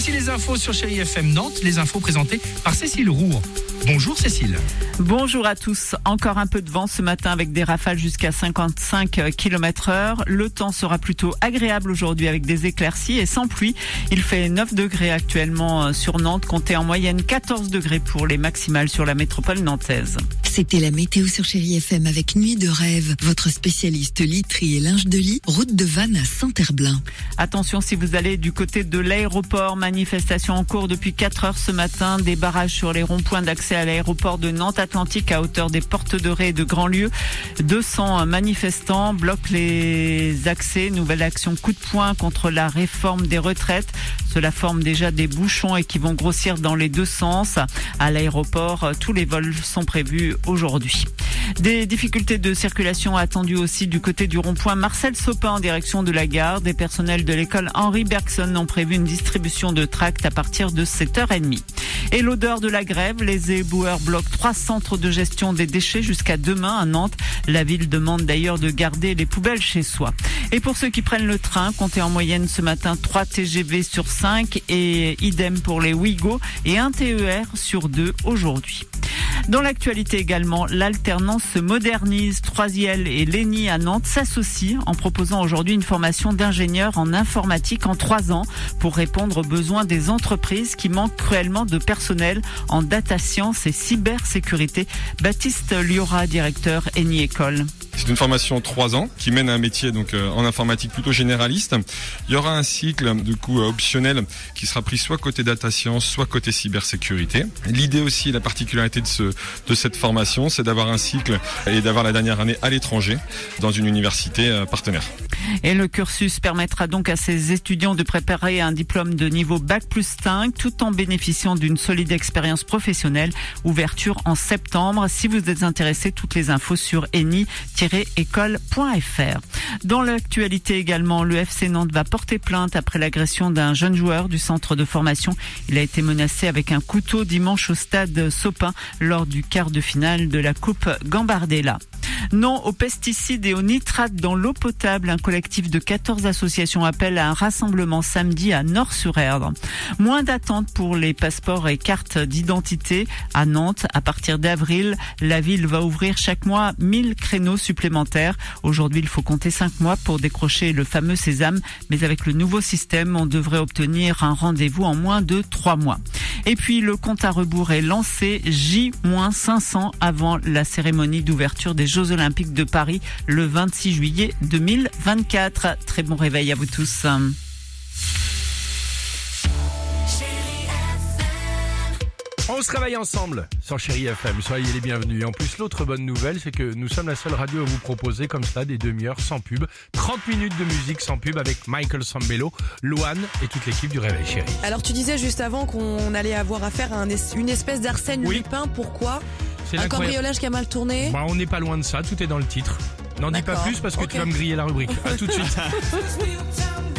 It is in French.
Voici les infos sur Chéri FM Nantes, les infos présentées par Cécile Roux. Bonjour Cécile. Bonjour à tous. Encore un peu de vent ce matin avec des rafales jusqu'à 55 km heure. Le temps sera plutôt agréable aujourd'hui avec des éclaircies et sans pluie. Il fait 9 degrés actuellement euh, sur Nantes, comptez en moyenne 14 degrés pour les maximales sur la métropole nantaise. C'était la météo sur Chérie FM avec Nuit de rêve, votre spécialiste literie et linge de lit, route de Vannes à Saint-Herblain. Attention si vous allez du côté de l'aéroport, manifestation en cours depuis 4 heures ce matin, des barrages sur les ronds-points d'accès à l'aéroport de Nantes Atlantique à hauteur des portes de Ré et de Grandlieu. 200 manifestants bloquent les accès, nouvelle action coup de poing contre la réforme des retraites. Cela forme déjà des bouchons et qui vont grossir dans les deux sens. À l'aéroport, tous les vols sont prévus aujourd'hui. Des difficultés de circulation attendues aussi du côté du rond-point Marcel Sopin en direction de la gare. Des personnels de l'école Henri Bergson ont prévu une distribution de tracts à partir de 7h30. Et l'odeur de la grève, les éboueurs bloquent trois centres de gestion des déchets jusqu'à demain à Nantes. La ville demande d'ailleurs de garder les poubelles chez soi. Et pour ceux qui prennent le train, comptez en moyenne ce matin 3 TGV sur 5 et idem pour les Ouigo et un TER sur 2 aujourd'hui. Dans l'actualité également, l'alternance se modernise. Troisiel et Léni à Nantes s'associent en proposant aujourd'hui une formation d'ingénieur en informatique en trois ans pour répondre aux besoins des entreprises qui manquent cruellement de personnel en data science et cybersécurité. Baptiste Liora, directeur Eni École. C'est une formation en trois ans qui mène à un métier donc euh, en informatique plutôt généraliste. Il y aura un cycle du coup euh, optionnel qui sera pris soit côté data science, soit côté cybersécurité. L'idée aussi, la particularité de ce de cette formation, c'est d'avoir un cycle et d'avoir la dernière année à l'étranger dans une université euh, partenaire. Et le cursus permettra donc à ces étudiants de préparer un diplôme de niveau Bac plus 5 tout en bénéficiant d'une solide expérience professionnelle. Ouverture en septembre. Si vous êtes intéressé, toutes les infos sur Dans l'actualité également, le FC Nantes va porter plainte après l'agression d'un jeune joueur du centre de formation. Il a été menacé avec un couteau dimanche au stade Sopin lors du quart de finale de la Coupe Gambardella. Non aux pesticides et aux nitrates dans l'eau potable. Un collectif de 14 associations appelle à un rassemblement samedi à Nord-sur-Erdre. Moins d'attente pour les passeports et cartes d'identité à Nantes. À partir d'avril, la ville va ouvrir chaque mois 1000 créneaux supplémentaires. Aujourd'hui, il faut compter 5 mois pour décrocher le fameux sésame. Mais avec le nouveau système, on devrait obtenir un rendez-vous en moins de 3 mois. Et puis, le compte à rebours est lancé J-500 avant la cérémonie d'ouverture des Jeux Olympiques de Paris le 26 juillet 2024. Très bon réveil à vous tous. On se réveille ensemble sur Chéri FM, soyez les bienvenus. Et en plus, l'autre bonne nouvelle, c'est que nous sommes la seule radio à vous proposer comme ça des demi-heures sans pub, 30 minutes de musique sans pub avec Michael Sambello, Loane et toute l'équipe du Réveil Chéri. Alors tu disais juste avant qu'on allait avoir affaire à un es- une espèce d'Arsène Oui. Lupin. Pourquoi? C'est Un cambriolage qui a mal tourné? Bah, on n'est pas loin de ça, tout est dans le titre. N'en dis pas plus parce que tu vas me griller la rubrique. À tout de suite.